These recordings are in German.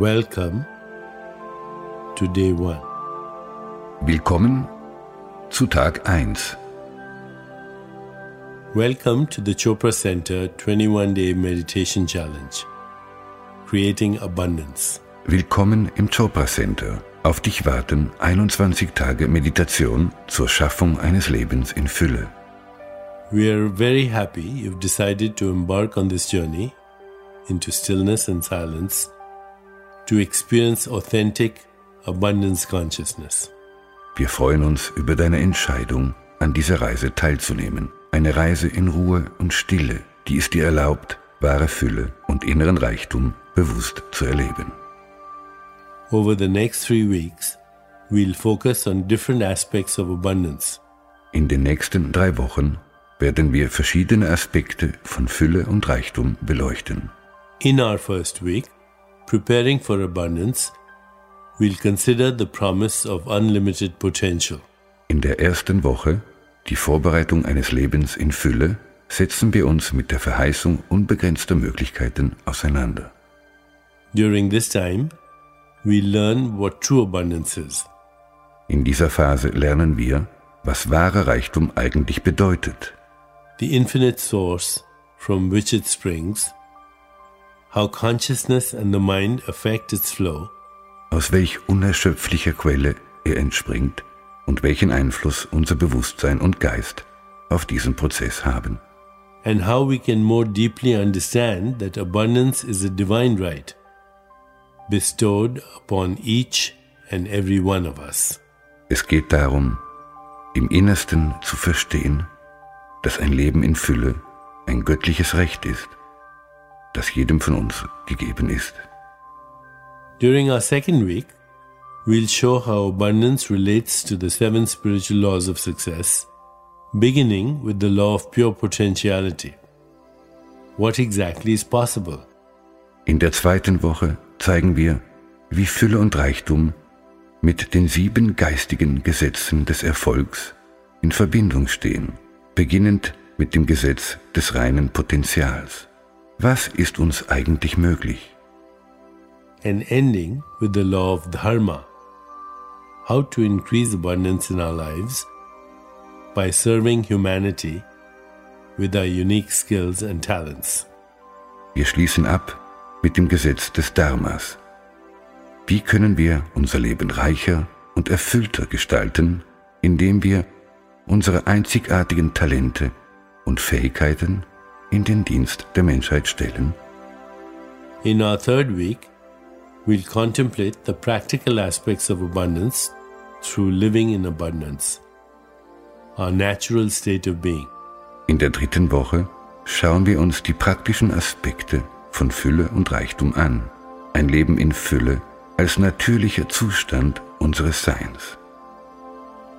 Welcome to day one. Willkommen zu Tag 1. Welcome to the Chopra Center 21 Day Meditation Challenge. Creating Abundance. Willkommen im Chopra Center. Auf dich warten 21 Tage Meditation zur Schaffung eines Lebens in Fülle. We are very happy you've decided to embark on this journey into stillness and silence to experience authentic abundance consciousness. Wir freuen uns über deine Entscheidung, an dieser Reise teilzunehmen. Eine Reise in Ruhe und Stille, die es dir erlaubt, wahre Fülle und inneren Reichtum bewusst zu erleben. Over the next three weeks, we'll focus on different aspects of abundance. In den nächsten drei Wochen werden wir verschiedene Aspekte von Fülle und Reichtum beleuchten. In our first week, preparing for abundance, we'll consider the promise of unlimited potential. In der ersten Woche, die Vorbereitung eines Lebens in Fülle, setzen wir uns mit der Verheißung unbegrenzter Möglichkeiten auseinander. During this time, we learn what true abundance is. In dieser Phase lernen wir, was wahrer Reichtum eigentlich bedeutet, the infinite source from which it springs, how consciousness and the mind affect its flow, aus welch unerschöpflicher Quelle er entspringt und welchen Einfluss unser Bewusstsein und Geist auf diesen Prozess haben. and how we can more deeply understand that abundance is a divine right bestowed upon each and every one of us. Es geht darum, im Innersten zu verstehen, dass ein Leben in Fülle ein göttliches Recht ist, das jedem von uns gegeben ist. During our second week, we'll show how abundance relates to the seven spiritual laws of success, beginning with the law of pure potentiality. What exactly is possible? In der zweiten Woche zeigen wir, wie Fülle und Reichtum mit den sieben geistigen Gesetzen des Erfolgs in Verbindung stehen, beginnend mit dem Gesetz des reinen Potenzials. Was ist uns eigentlich möglich? and ending with the law of dharma how to increase abundance in our lives by serving humanity with our unique skills and talents. Wir schließen ab mit dem Gesetz des Dharmas. Wie können wir unser Leben reicher und erfüllter gestalten, indem wir unsere einzigartigen Talente und Fähigkeiten in den Dienst der Menschheit stellen? In our third week, we'll contemplate the practical aspects of abundance through living in abundance, our natural state of being. In der dritten Woche schauen wir uns die praktischen Aspekte von Fülle und Reichtum an. Ein Leben in Fülle als natürlicher Zustand unseres Seins.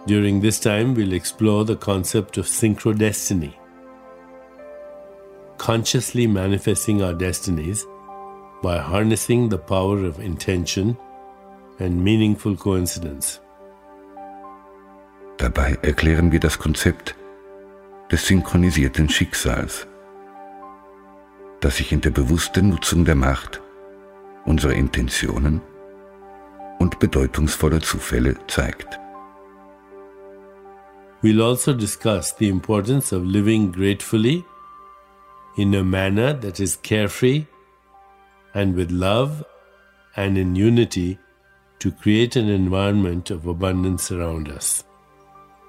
During this time, we'll explore the concept of synchrodestiny, consciously manifesting our destinies by harnessing the power of intention and meaningful coincidence. Dabei erklären wir das Konzept des synchronisierten Schicksals, das sich in der bewussten Nutzung der Macht unserer Intentionen und bedeutungsvoller Zufälle zeigt. We'll also discuss the importance of living gratefully in a manner that is carefree and with love and in unity to create an environment of abundance around us.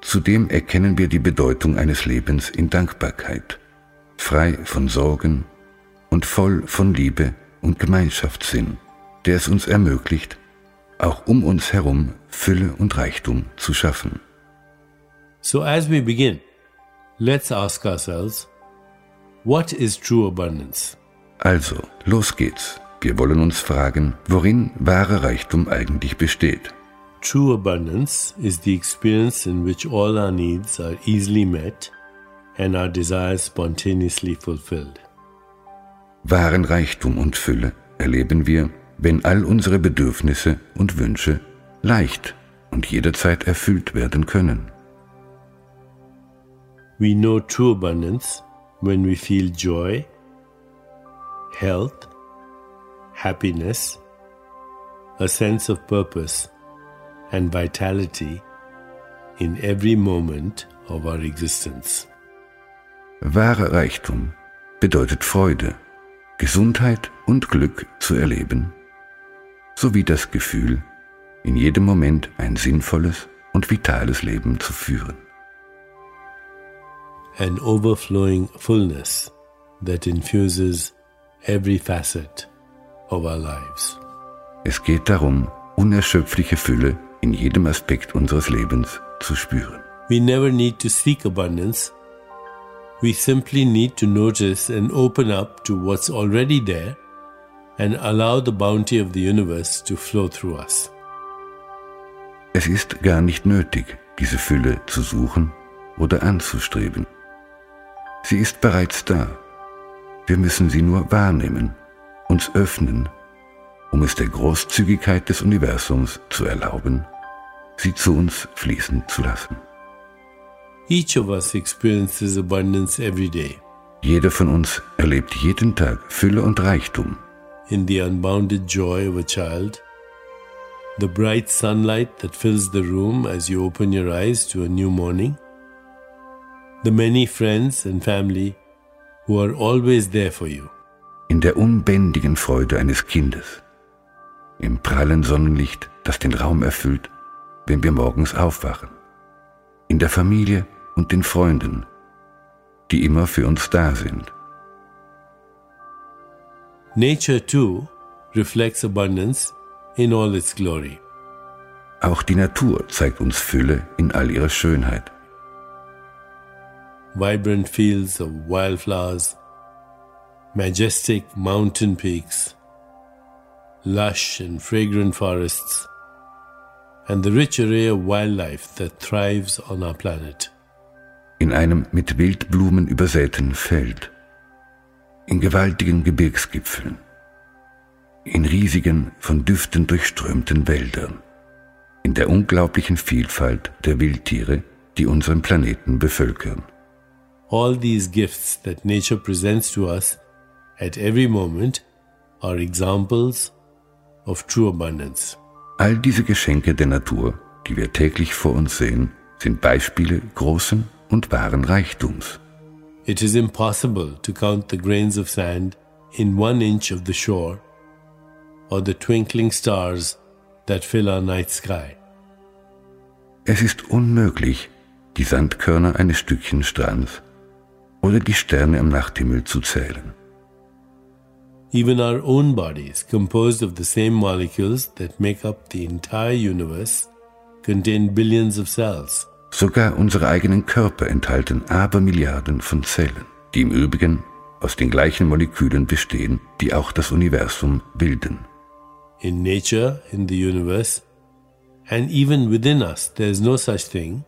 Zudem erkennen wir die Bedeutung eines Lebens in Dankbarkeit, frei von Sorgen und voll von Liebe und Gemeinschaftssinn, der es uns ermöglicht, auch um uns herum Fülle und Reichtum zu schaffen. So, as we begin, let's ask ourselves what is true abundance? Also, los geht's. Wir wollen uns fragen, worin wahre Reichtum eigentlich besteht. True abundance is the experience in which all our needs are easily met and our desires spontaneously fulfilled. Wahren Reichtum und Fülle erleben wir, wenn all unsere Bedürfnisse und Wünsche leicht und jederzeit erfüllt werden können. We know true abundance when we feel joy, health, happiness, a sense of purpose and vitality in every moment of our existence. Wahrer Reichtum bedeutet Freude, Gesundheit und Glück zu erleben, sowie das Gefühl, in jedem Moment ein sinnvolles und vitales Leben zu führen. An overflowing fullness that infuses every facet of our lives. Es geht darum, unerschöpfliche Fülle in jedem Aspekt unseres Lebens zu spüren. We never need to seek abundance. We simply need to notice and open up to what's already there and allow the bounty of the universe to flow through us. Es ist gar nicht nötig, diese Fülle zu suchen oder anzustreben. Sie ist bereits da. Wir müssen sie nur wahrnehmen, uns öffnen, um es der Großzügigkeit des Universums zu erlauben, sie zu uns fließen zu lassen. Each of us experiences abundance every day. Jeder von uns erlebt jeden Tag Fülle und Reichtum. In the unbounded joy of a child, the bright sunlight that fills the room as you open your eyes to a new morning, the many friends and family who are always there for you. In der unbändigen Freude eines Kindes, im prallen Sonnenlicht, das den Raum erfüllt, wenn wir morgens aufwachen, in der Familie und den Freunden, die immer für uns da sind. Nature too reflects abundance in all its glory. Auch die Natur zeigt uns Fülle in all ihrer Schönheit. Vibrant fields of wildflowers, majestic mountain peaks, lush and fragrant forests, and the rich array of wildlife that thrives on our planet. In einem mit Wildblumen übersäten Feld, in gewaltigen Gebirgsgipfeln, in riesigen, von Düften durchströmten Wäldern, in der unglaublichen Vielfalt der Wildtiere, die unseren Planeten bevölkern. All these gifts that nature presents to us at every moment are examples of true abundance. All diese Geschenke der Natur, die wir täglich vor uns sehen, sind Beispiele großen und wahren Reichtums. It is impossible to count the grains of sand in one inch of the shore or the twinkling stars that fill our night sky. Es ist unmöglich, die Sandkörner eines Stückchen Strands oder die Sterne am Nachthimmel zu zählen. Even our own bodies, composed of the same molecules that make up the entire universe, contain billions of cells. Sogar unsere eigenen Körper enthalten Abermilliarden von Zellen, die im Übrigen aus den gleichen Molekülen bestehen, die auch das Universum bilden. In nature, in the universe, and even within us, there is no such thing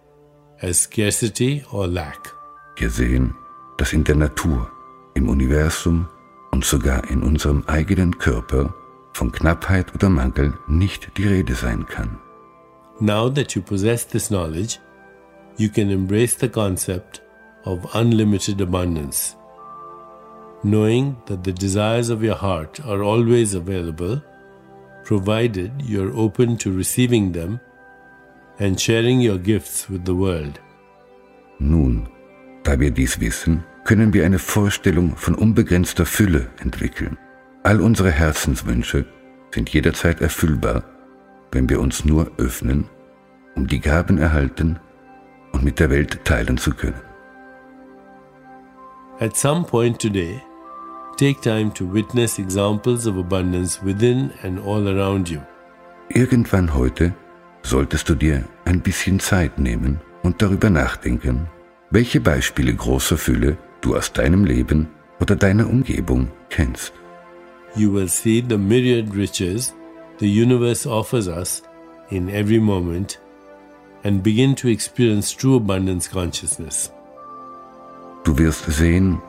as scarcity or lack. Wir sehen, dass in der Natur, im Universum und sogar in unserem eigenen Körper von Knappheit oder Mangel nicht die Rede sein kann. Now that you possess this knowledge, you can embrace the concept of unlimited abundance, knowing that the desires of your heart are always available, provided you're open to receiving them and sharing your gifts with the world. Da wir dies wissen, können wir eine Vorstellung von unbegrenzter Fülle entwickeln. All unsere Herzenswünsche sind jederzeit erfüllbar, wenn wir uns nur öffnen, um die Gaben erhalten und mit der Welt teilen zu können. At some point today, take time to witness examples of abundance within and all around you. Irgendwann heute solltest du dir ein bisschen Zeit nehmen und darüber nachdenken, welche Beispiele großer Fülle du aus deinem Leben oder deiner Umgebung kennst. You will see the myriad riches the universe offers us in every moment and begin to experience true abundance consciousness. Du wirst sehen,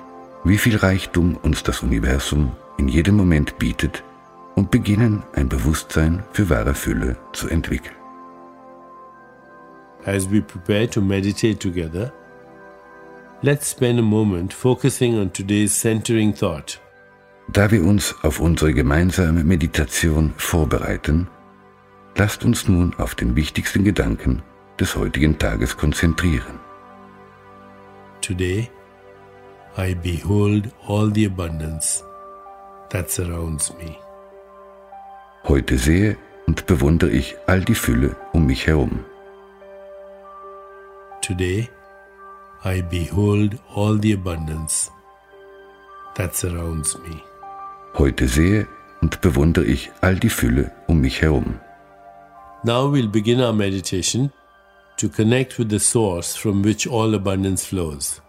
wie viel Reichtum uns das Universum in jedem Moment bietet und beginnen ein Bewusstsein für wahre Fülle zu entwickeln. As we prepare to meditate together, let's spend a moment focusing on today's centering thought. Da wir uns auf unsere gemeinsame Meditation vorbereiten, lasst uns nun auf den wichtigsten Gedanken des heutigen Tages konzentrieren. Today, I behold all the abundance that surrounds me. Heute sehe und bewundere ich all die Fülle um mich herum. Today, I behold all the abundance that surrounds me. Heute sehe und bewundere ich all die Fülle um mich herum. Now we'll begin our meditation to connect with the source from which all abundance flows.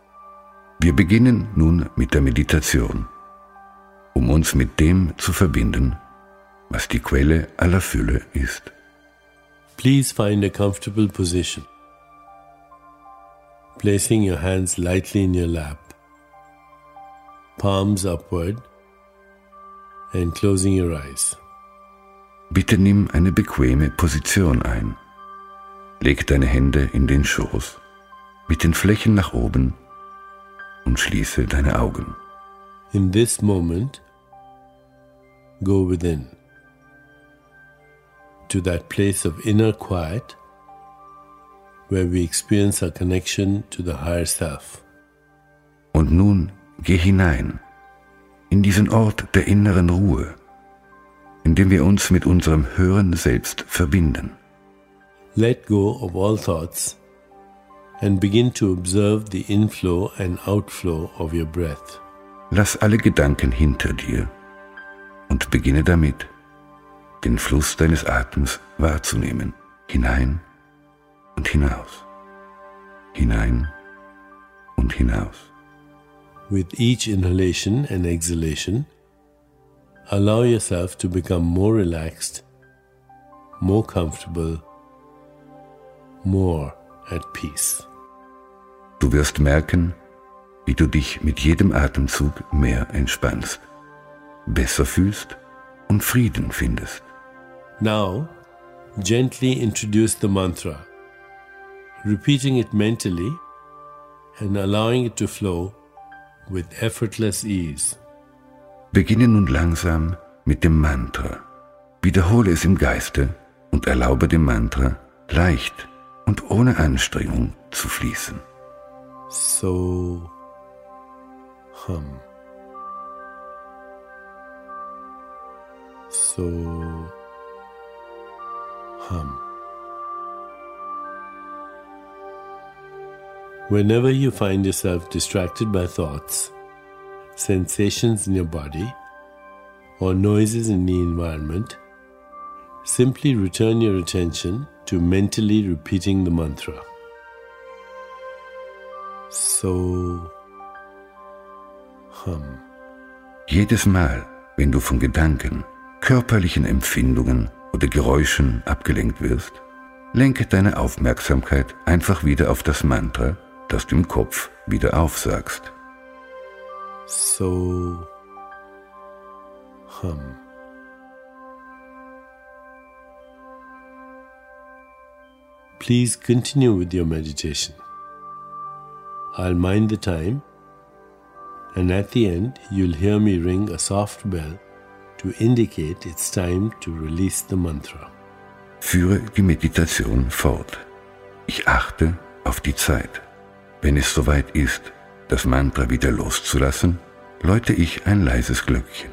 Wir beginnen nun mit der Meditation, um uns mit dem zu verbinden, was die Quelle aller Fülle ist. Please find a comfortable position, placing your hands lightly in your lap, palms upward, and closing your eyes. Bitte nimm eine bequeme Position ein. Leg deine Hände in den Schoß, mit den Flächen nach oben und schließe deine Augen. In this moment, go within to that place of inner quiet where we experience our connection to the higher self. Und nun geh hinein in diesen Ort der inneren Ruhe, in dem wir uns mit unserem höheren Selbst verbinden. Let go of all thoughts and begin to observe the inflow and outflow of your breath. Lass alle Gedanken hinter dir und beginne damit, den Fluss deines Atems wahrzunehmen, hinein und hinaus, hinein und hinaus. With each inhalation and exhalation, allow yourself to become more relaxed, more comfortable, more at peace. Du wirst merken, wie du dich mit jedem Atemzug mehr entspannst, besser fühlst und Frieden findest. Now, gently introduce the mantra, repeating it mentally and allowing it to flow with effortless ease. Beginne nun langsam mit dem Mantra. Wiederhole es im Geiste und erlaube dem Mantra leicht und ohne Anstrengung zu fließen. So hum. So hum. Whenever you find yourself distracted by thoughts, sensations in your body, or noises in the environment, simply return your attention to mentally repeating the mantra. So hum. Jedes Mal, wenn du von Gedanken, körperlichen Empfindungen oder Geräuschen abgelenkt wirst, lenke deine Aufmerksamkeit einfach wieder auf das Mantra, das du im Kopf wieder aufsagst. So hum. Please continue with your meditation. I'll mind the time, and at the end, you'll hear me ring a soft bell to indicate it's time to release the mantra. Führe die Meditation fort. Ich achte auf die Zeit. Wenn es soweit ist, das Mantra wieder loszulassen, läute ich ein leises Glöckchen.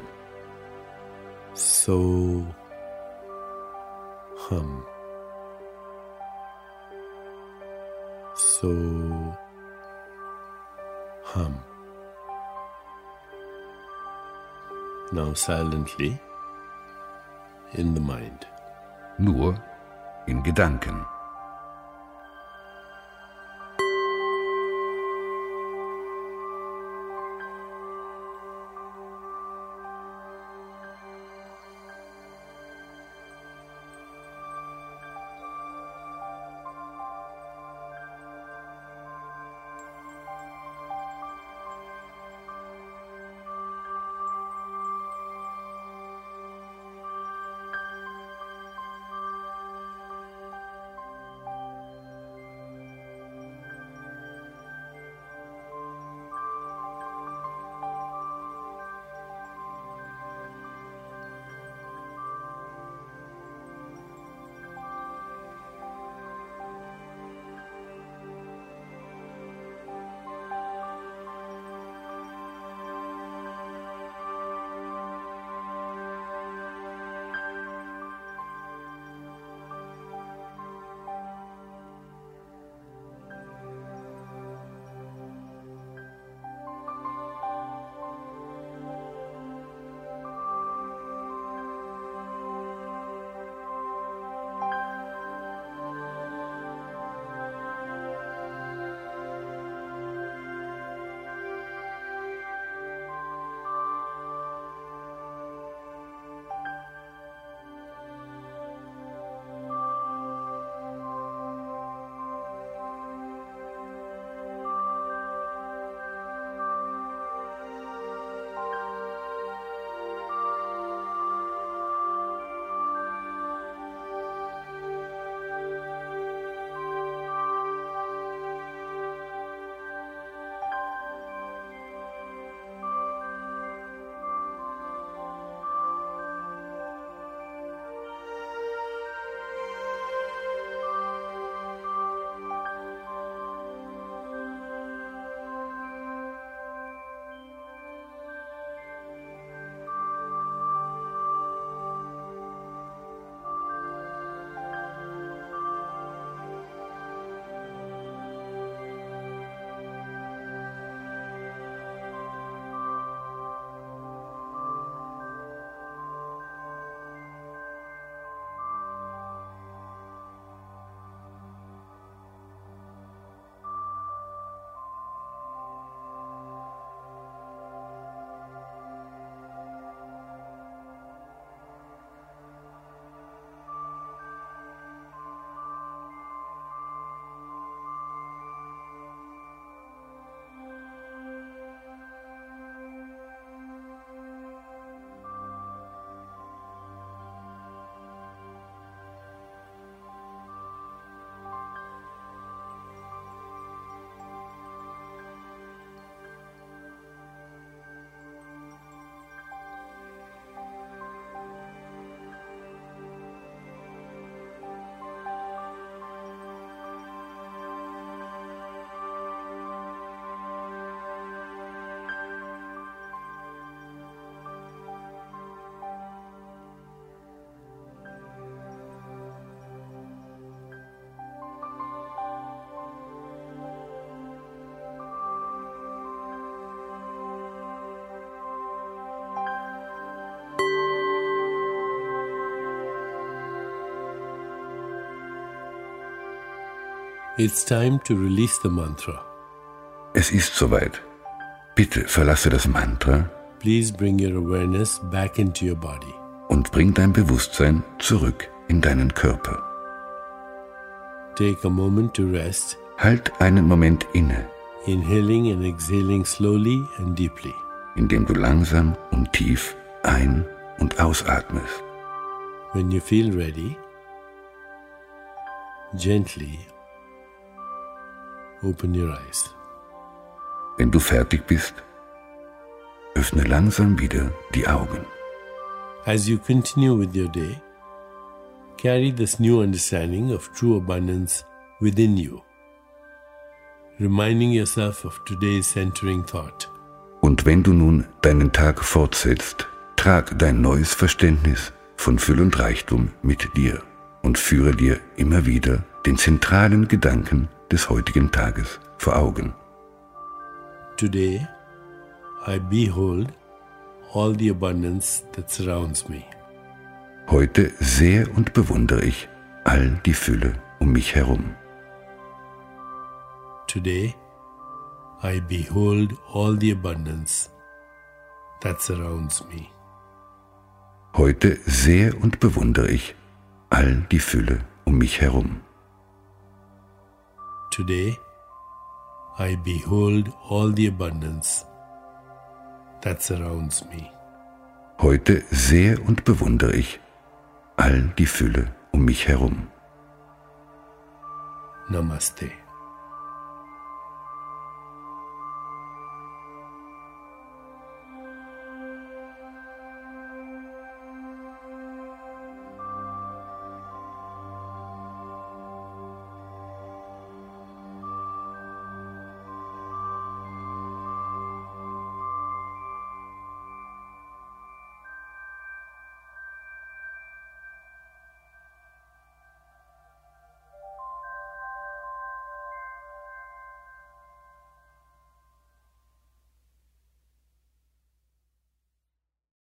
So hum. So hum. Now silently in the mind. Nur in Gedanken. It's time to release the mantra. Es ist soweit. Bitte verlasse das Mantra Please bring your awareness back into your body. und bring dein Bewusstsein zurück in deinen Körper. Take a moment to rest, Halt einen Moment inne, inhaling and exhaling slowly and deeply. indem du langsam und tief ein- und ausatmest. When you feel ready, gently open your eyes. Wenn du fertig bist, öffne langsam wieder die Augen. As you continue with your day, carry this new understanding of true abundance within you, reminding yourself of today's centering thought. Und wenn du nun deinen Tag fortsetzt, trag dein neues Verständnis von Füll und Reichtum mit dir und führe dir immer wieder den zentralen Gedanken des heutigen Tages vor Augen. Today, I behold all the abundance that surrounds me. Heute sehe und bewundere ich all die Fülle um mich herum. Today, I behold all the abundance that surrounds me. Heute sehe und bewundere ich all die Fülle um mich herum. Today, I behold all the abundance that surrounds me. Heute sehe und bewundere ich all die Fülle um mich herum. Namaste.